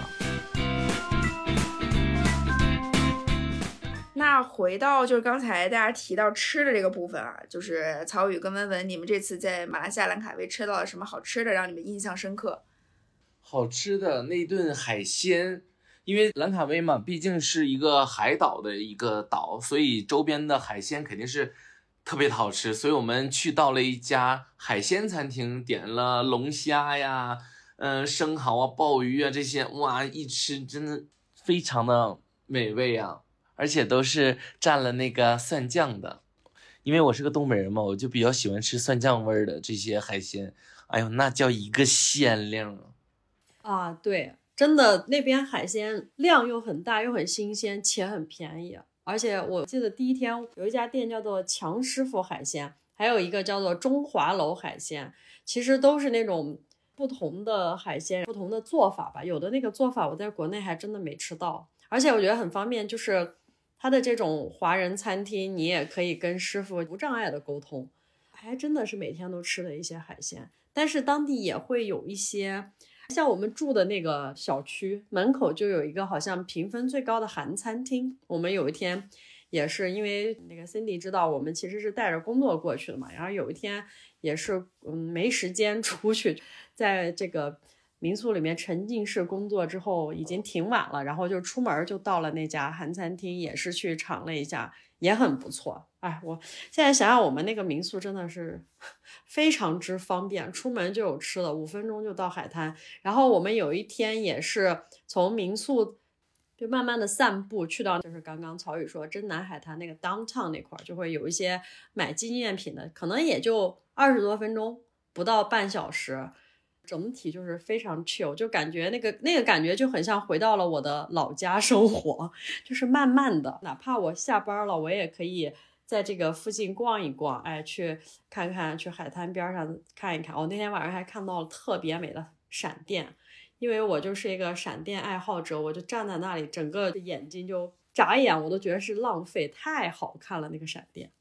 S1: 那回到就是刚才大家提到吃的这个部分啊，就是曹宇跟文文，你们这次在马来西亚兰卡威吃到了什么好吃的，让你们印象深刻？
S3: 好吃的那顿海鲜，因为兰卡威嘛，毕竟是一个海岛的一个岛，所以周边的海鲜肯定是。特别的好吃，所以我们去到了一家海鲜餐厅，点了龙虾呀，嗯，生蚝啊，鲍鱼啊这些，哇，一吃真的非常的美味啊，而且都是蘸了那个蒜酱的，因为我是个东北人嘛，我就比较喜欢吃蒜酱味儿的这些海鲜，哎呦，那叫一个鲜亮
S2: 啊！对，真的那边海鲜量又很大，又很新鲜，且很便宜。而且我记得第一天有一家店叫做强师傅海鲜，还有一个叫做中华楼海鲜，其实都是那种不同的海鲜，不同的做法吧。有的那个做法我在国内还真的没吃到，而且我觉得很方便，就是它的这种华人餐厅，你也可以跟师傅无障碍的沟通，还真的是每天都吃的一些海鲜。但是当地也会有一些。像我们住的那个小区门口就有一个好像评分最高的韩餐厅。我们有一天也是因为那个 Cindy 知道我们其实是带着工作过去的嘛，然后有一天也是嗯没时间 出去，在这个民宿里面沉浸式工作之后，已经挺晚了，然后就出门就到了那家韩餐厅，也是去尝了一下，也很不错。哎，我现在想想，我们那个民宿真的是 非常之方便，出门就有吃的，五分钟就到海滩。然后我们有一天也是从民宿就慢慢的散步，去到就是刚刚曹宇说真南海滩那个 downtown 那块儿，就会有一些买纪念品的，可能也就二十多分钟，不到半小时，整体就是非常 chill，就感觉那个那个感觉就很像回到了我的老家生活，就是慢慢的，哪怕我下班了，我也可以。在这个附近逛一逛，哎，去看看，去海滩边上看一看。我那天晚上还看到了特别美的闪电，因为我就是一个闪电爱好者，我就站在那里，整个眼睛就眨眼，我都觉得是浪费，太好看了那个闪电。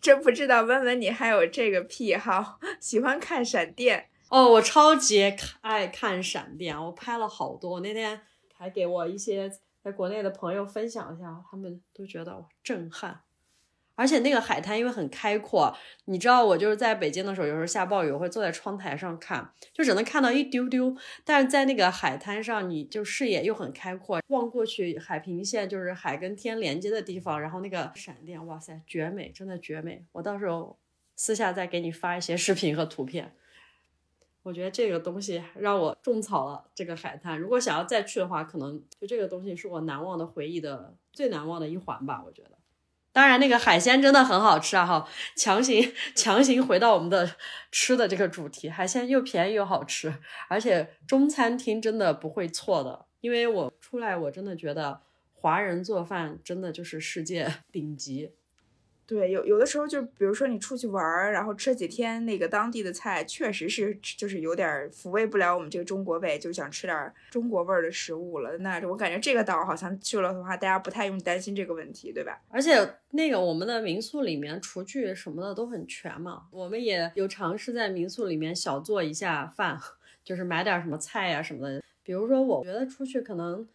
S1: 真不知道，问问你还有这个癖好，喜欢看闪电
S2: 哦，我超级爱看闪电，我拍了好多。那天还给我一些在国内的朋友分享一下，他们都觉得震撼。而且那个海滩因为很开阔，你知道我就是在北京的时候，有时候下暴雨，我会坐在窗台上看，就只能看到一丢丢。但是在那个海滩上，你就视野又很开阔，望过去海平线就是海跟天连接的地方，然后那个闪电，哇塞，绝美，真的绝美。我到时候私下再给你发一些视频和图片。我觉得这个东西让我种草了这个海滩。如果想要再去的话，可能就这个东西是我难忘的回忆的最难忘的一环吧。我觉得，当然那个海鲜真的很好吃啊！哈，强行强行回到我们的吃的这个主题，海鲜又便宜又好吃，而且中餐厅真的不会错的。因为我出来，我真的觉得华人做饭真的就是世界 顶级。
S1: 对，有有的时候就比如说你出去玩儿，然后吃几天那个当地的菜，确实是就是有点抚慰不了我们这个中国胃，就想吃点中国味儿的食物了。那我感觉这个岛好像去了的话，大家不太用担心这个问题，对吧？
S2: 而且那个我们的民宿里面厨具什么的都很全嘛，我们也有尝试在民宿里面小做一下饭，就是买点什么菜呀什么的。比如说，我觉得出去可能。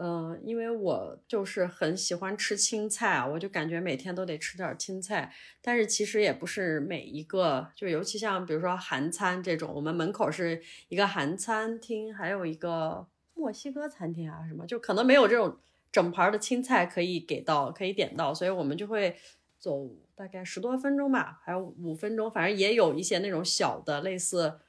S2: 嗯，因为我就是很喜欢吃青菜啊，我就感觉每天都得吃点青菜。但是其实也不是每一个，就尤其像比如说韩餐这种，我们门口是一个韩餐厅，还有一个墨西哥餐厅啊什么，就可能没有这种整盘的青菜可以给到，可以点到，所以我们就会走大概十多分钟吧，还有五分钟，反正也有一些那种小的类似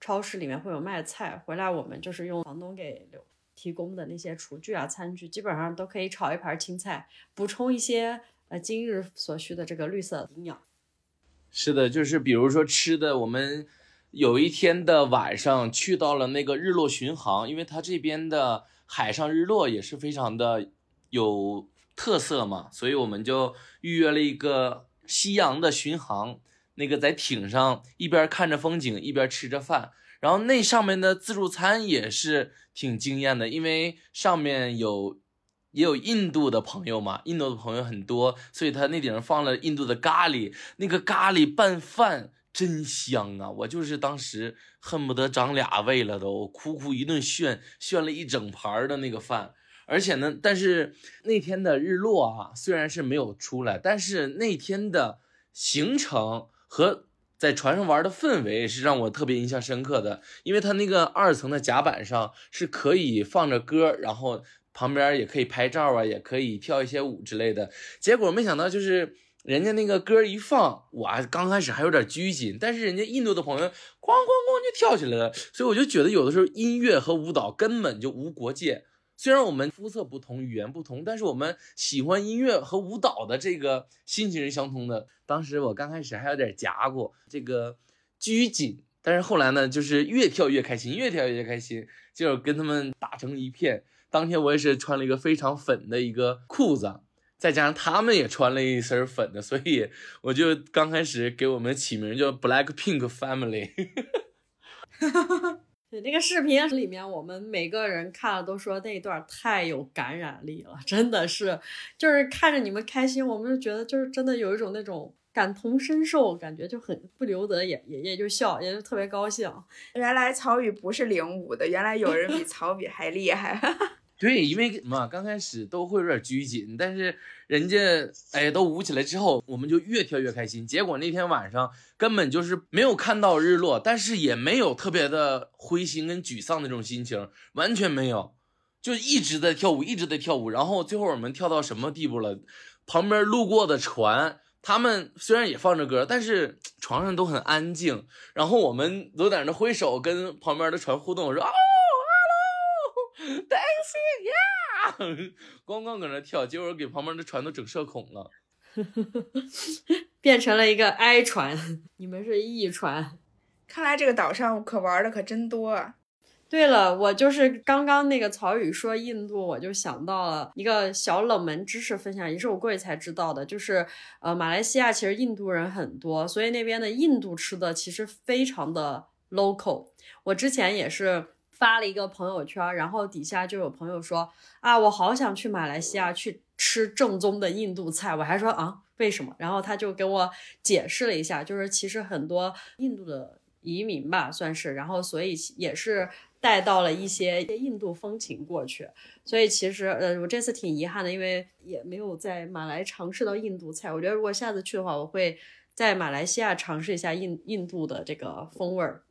S2: 超市里面会有卖菜，回来我们就是用房东给留。提供的那些厨具啊、餐具，基本上都可以炒一盘青菜，补充一些呃今日所需的这个绿色营养。
S3: 是的，就是比如说吃的，我们有一天的晚上去到了那个日落巡航，因为它这边的海上日落也是非常的有特色嘛，所以我们就预约了一个夕阳的巡航，那个在艇上一边看着风景，一边吃着饭。然后那上面的自助餐也是挺惊艳的，因为上面有也有印度的朋友嘛，印度的朋友很多，所以他那顶上放了印度的咖喱，那个咖喱拌饭真香啊！我就是当时恨不得长俩胃了都，苦苦一顿炫炫了一整盘的那个饭，而且呢，但是那天的日落啊，虽然是没有出来，但是那天的行程和。在船上玩的氛围是让我特别印象深刻的，因为它那个二层的甲板上是可以放着歌，然后旁边也可以拍照啊，也可以跳一些舞之类的。结果没想到就是人家那个歌一放，我刚开始还有点拘谨，但是人家印度的朋友咣咣咣就跳起来了，所以我就觉得有的时候音乐和舞蹈根本就无国界。虽然我们肤色不同，语言不同，但是我们喜欢音乐和舞蹈的这个心情是相通的。当时我刚开始还有点夹过这个拘谨，但是后来呢，就是越跳越开心，越跳越开心，就跟他们打成一片。当天我也是穿了一个非常粉的一个裤子，再加上他们也穿了一身粉的，所以我就刚开始给我们起名叫 Black Pink Family。
S2: 那个视频里面，我们每个人看了都说那一段太有感染力了，真的是，就是看着你们开心，我们就觉得就是真的有一种那种感同身受，感觉就很不由得也也也就笑，也就特别高兴。
S1: 原来曹宇不是领舞的，原来有人比曹宇还厉害。
S3: 对，因为嘛？刚开始都会有点拘谨，但是人家哎都舞起来之后，我们就越跳越开心。结果那天晚上根本就是没有看到日落，但是也没有特别的灰心跟沮丧那种心情，完全没有，就一直在跳舞，一直在跳舞。然后最后我们跳到什么地步了？旁边路过的船，他们虽然也放着歌，但是床上都很安静。然后我们都在那挥手跟旁边的船互动，我说啊。dancing yeah，光光搁那跳，结果给旁边的船都整社恐了，
S2: 变成了一个 I 船，你们是 E 船。
S1: 看来这个岛上可玩的可真多。啊。
S2: 对了，我就是刚刚那个曹宇说印度，我就想到了一个小冷门知识分享，也是我过去才知道的，就是呃，马来西亚其实印度人很多，所以那边的印度吃的其实非常的 local。我之前也是。发了一个朋友圈，然后底下就有朋友说啊，我好想去马来西亚去吃正宗的印度菜。我还说啊，为什么？然后他就给我解释了一下，就是其实很多印度的移民吧，算是，然后所以也是带到了一些印度风情过去。所以其实呃，我这次挺遗憾的，因为也没有在马来尝试到印度菜。我觉得如果下次去的话，我会在马来西亚尝试一下印印度的这个风味儿。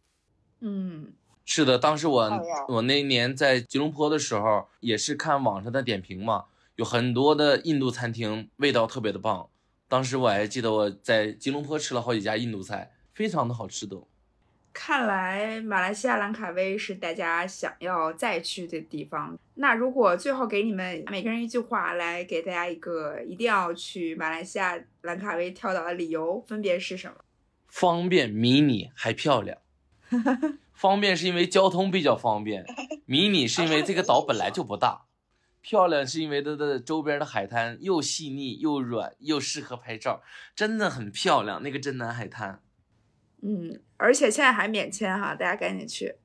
S1: 嗯。
S3: 是的，当时我我那年在吉隆坡的时候，也是看网上的点评嘛，有很多的印度餐厅，味道特别的棒。当时我还记得我在吉隆坡吃了好几家印度菜，非常的好吃的。
S1: 看来马来西亚兰卡威是大家想要再去的地方。那如果最后给你们每个人一句话，来给大家一个一定要去马来西亚兰卡威跳岛的理由，分别是什么？
S3: 方便、迷你还漂亮。方便是因为交通比较方便，迷你是因为这个岛本来就不大，漂亮是因为它的周边的海滩又细腻又软又适合拍照，真的很漂亮。那个真南海滩，
S1: 嗯，而且现在还免签哈，大家赶紧去。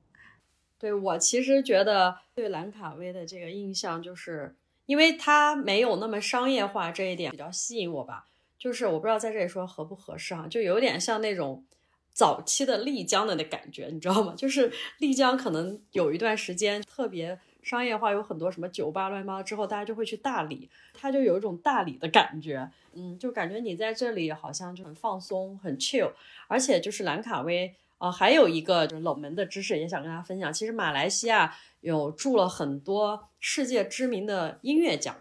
S2: 对我其实觉得对兰卡威的这个印象，就是因为它没有那么商业化，这一点比较吸引我吧。就是我不知道在这里说合不合适啊，就有点像那种。早期的丽江的那感觉，你知道吗？就是丽江可能有一段时间特别商业化，有很多什么酒吧乱七八糟，之后大家就会去大理，它就有一种大理的感觉，嗯，就感觉你在这里好像就很放松，很 chill。而且就是兰卡威，呃，还有一个就是冷门的知识也想跟大家分享，其实马来西亚有住了很多世界知名的音乐奖。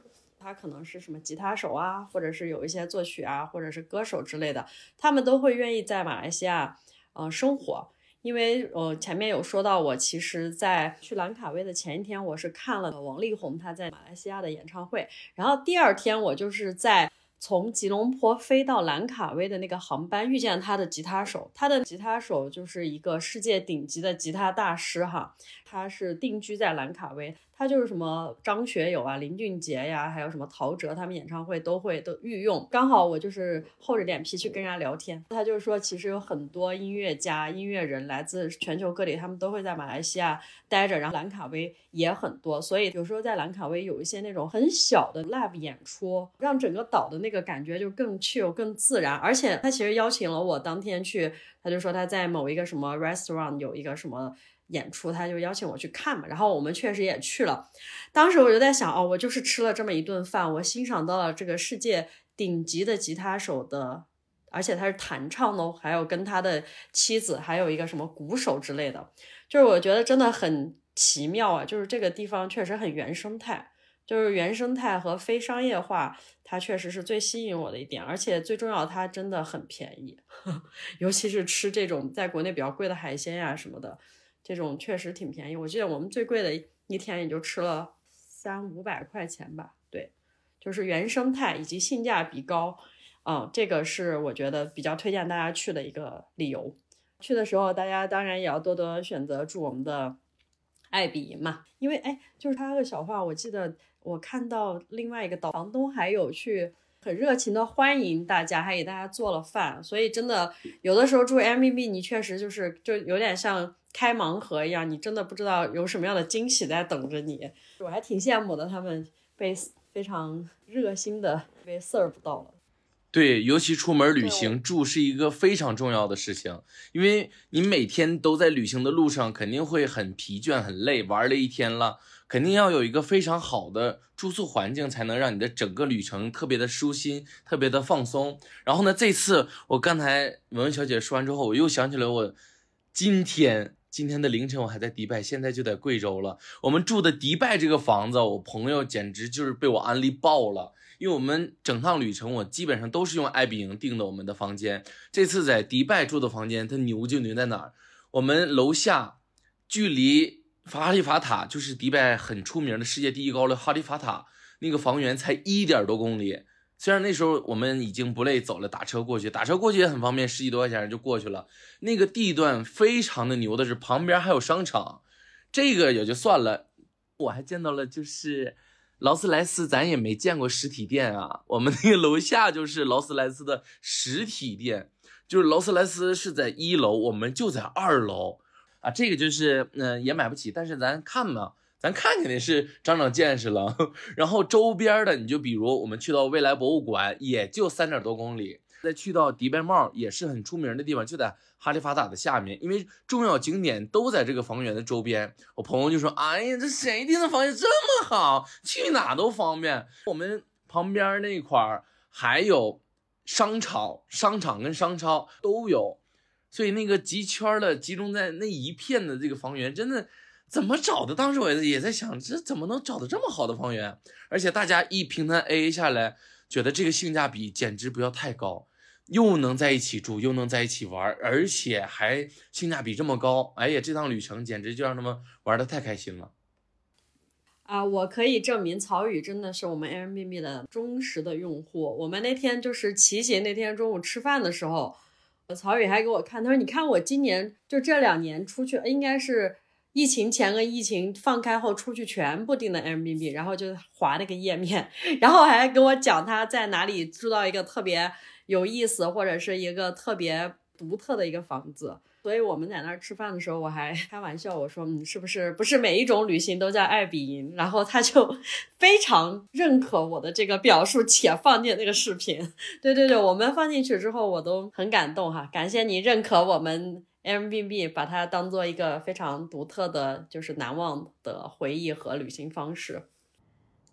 S2: 他可能是什么吉他手啊，或者是有一些作曲啊，或者是歌手之类的，他们都会愿意在马来西亚，呃，生活。因为呃前面有说到，我其实在去兰卡威的前一天，我是看了王力宏他在马来西亚的演唱会，然后第二天我就是在从吉隆坡飞到兰卡威的那个航班遇见他的吉他手，他的吉他手就是一个世界顶级的吉他大师哈，他是定居在兰卡威。他就是什么张学友啊、林俊杰呀，还有什么陶喆，他们演唱会都会都御用。刚好我就是厚着脸皮去跟人家聊天，他就是说，其实有很多音乐家、音乐人来自全球各地，他们都会在马来西亚待着，然后兰卡威也很多，所以有时候在兰卡威有一些那种很小的 live 演出，让整个岛的那这个感觉就更 chill、更自然。而且他其实邀请了我当天去，他就说他在某一个什么 restaurant 有一个什么。演出，他就邀请我去看嘛，然后我们确实也去了。当时我就在想，哦，我就是吃了这么一顿饭，我欣赏到了这个世界顶级的吉他手的，而且他是弹唱的，还有跟他的妻子，还有一个什么鼓手之类的，就是我觉得真的很奇妙啊！就是这个地方确实很原生态，就是原生态和非商业化，它确实是最吸引我的一点，而且最重要，它真的很便宜，尤其是吃这种在国内比较贵的海鲜呀什么的。这种确实挺便宜，我记得我们最贵的一天也就吃了三五百块钱吧。对，就是原生态以及性价比高，嗯，这个是我觉得比较推荐大家去的一个理由。去的时候，大家当然也要多多选择住我们的爱比嘛，因为哎，就是他的小话，我记得我看到另外一个导房东还有去。很热情的欢迎大家，还给大家做了饭，所以真的有的时候住 M B B，你确实就是就有点像开盲盒一样，你真的不知道有什么样的惊喜在等着你。我还挺羡慕的，他们被非常热心的被 serve 到了。
S3: 对，尤其出门旅行住是一个非常重要的事情，因为你每天都在旅行的路上，肯定会很疲倦、很累，玩了一天了。肯定要有一个非常好的住宿环境，才能让你的整个旅程特别的舒心，特别的放松。然后呢，这次我刚才文文小姐说完之后，我又想起来，我今天今天的凌晨我还在迪拜，现在就在贵州了。我们住的迪拜这个房子，我朋友简直就是被我安利爆了。因为我们整趟旅程，我基本上都是用爱彼迎订的我们的房间。这次在迪拜住的房间，它牛就牛在哪儿？我们楼下距离。哈利法塔就是迪拜很出名的世界第一高楼哈利法塔，那个房源才一点多公里。虽然那时候我们已经不累，走了打车过去，打车过去也很方便，十几多块钱就过去了。那个地段非常的牛的是旁边还有商场，这个也就算了。我还见到了就是劳斯莱斯，咱也没见过实体店啊。我们那个楼下就是劳斯莱斯的实体店，就是劳斯莱斯是在一楼，我们就在二楼。啊，这个就是，嗯，也买不起，但是咱看嘛，咱看肯定是长长见识了。然后周边的，你就比如我们去到未来博物馆，也就三点多公里；再去到迪拜帽，也是很出名的地方，就在哈利法塔的下面。因为重要景点都在这个房源的周边。我朋友就说：“哎呀，这谁订的房源这么好，去哪都方便。”我们旁边那块儿还有商场，商场跟商超都有。所以那个集圈的集中在那一片的这个房源，真的怎么找的？当时我也在想，这怎么能找的这么好的房源？而且大家一平摊 AA 下来，觉得这个性价比简直不要太高。又能在一起住，又能在一起玩，而且还性价比这么高，哎呀，这趟旅程简直就让他们玩的太开心了。
S2: 啊，我可以证明曹宇真的是我们 Airbnb 的忠实的用户。我们那天就是骑行那天中午吃饭的时候，曹宇还给我看，他说：“你看我今年就这两年出去，应该是疫情前跟疫情放开后出去全部订的 Airbnb，然后就划那个页面，然后还跟我讲他在哪里住到一个特别有意思或者是一个特别独特的一个房子。”所以我们在那儿吃饭的时候，我还开玩笑我说：“嗯，是不是不是每一种旅行都叫爱比营？”然后他就 非常认可我的这个表述，且放进那个视频。对对对，我们放进去之后，我都很感动哈，感谢你认可我们 M B B，把它当做一个非常独特的，就是难忘的回忆和旅行方式。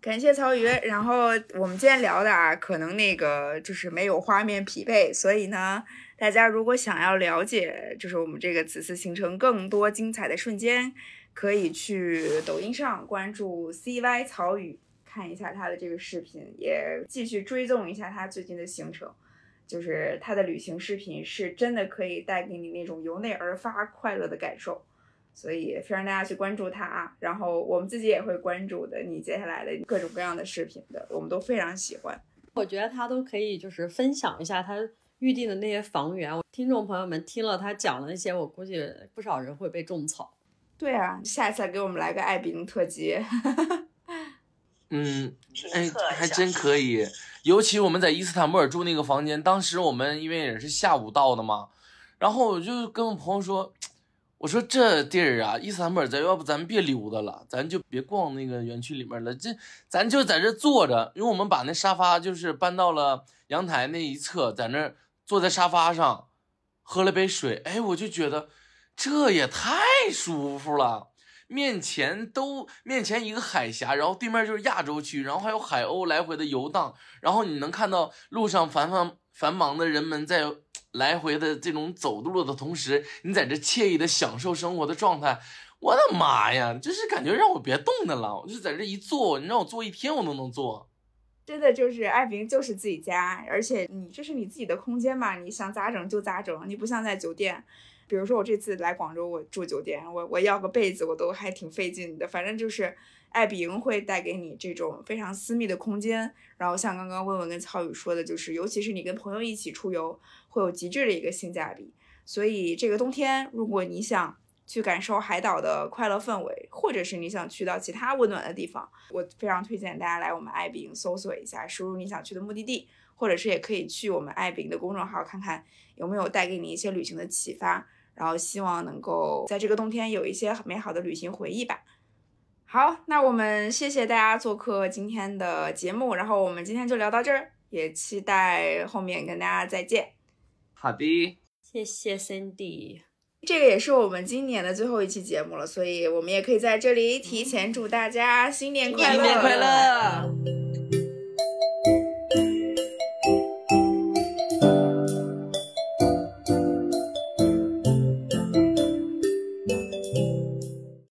S1: 感谢曹宇。然后我们今天聊的啊，可能那个就是没有画面匹配，所以呢。大家如果想要了解，就是我们这个此次行程更多精彩的瞬间，可以去抖音上关注 CY 曹宇，看一下他的这个视频，也继续追踪一下他最近的行程。就是他的旅行视频是真的可以带给你那种由内而发快乐的感受，所以非常大家去关注他啊。然后我们自己也会关注的，你接下来的各种各样的视频的，我们都非常喜欢。
S2: 我觉得他都可以就是分享一下他。预定的那些房源，听众朋友们听了他讲的那些，我估计不少人会被种草。
S1: 对啊，下次给我们来个爱宾特辑。
S3: 嗯，哎，还真可以。尤其我们在伊斯坦布尔住那个房间，当时我们因为也是下午到的嘛，然后我就跟我朋友说，我说这地儿啊，伊斯坦布尔，咱要不咱别溜达了，咱就别逛那个园区里面了，这咱就在这坐着，因为我们把那沙发就是搬到了阳台那一侧，在那。坐在沙发上，喝了杯水，哎，我就觉得这也太舒服了。面前都面前一个海峡，然后对面就是亚洲区，然后还有海鸥来回的游荡，然后你能看到路上繁繁繁忙的人们在来回的这种走路的同时，你在这惬意的享受生活的状态。我的妈呀，就是感觉让我别动弹了，我就在这一坐，你让我坐一天我都能坐。
S1: 真的就是爱宾就是自己家，而且你这是你自己的空间嘛，你想咋整就咋整，你不像在酒店。比如说我这次来广州，我住酒店，我我要个被子我都还挺费劲的。反正就是爱彼迎会带给你这种非常私密的空间，然后像刚刚问问跟曹宇说的，就是尤其是你跟朋友一起出游，会有极致的一个性价比。所以这个冬天，如果你想。去感受海岛的快乐氛围，或者是你想去到其他温暖的地方，我非常推荐大家来我们爱彼迎搜索一下，输入你想去的目的地，或者是也可以去我们爱彼迎的公众号看看有没有带给你一些旅行的启发，然后希望能够在这个冬天有一些美好的旅行回忆吧。好，那我们谢谢大家做客今天的节目，然后我们今天就聊到这儿，也期待后面跟大家再见。
S3: 好的，
S2: 谢谢 Cindy。
S1: 这个也是我们今年的最后一期节目了，所以我们也可以在这里提前祝大家新年快乐！
S3: 新年快乐！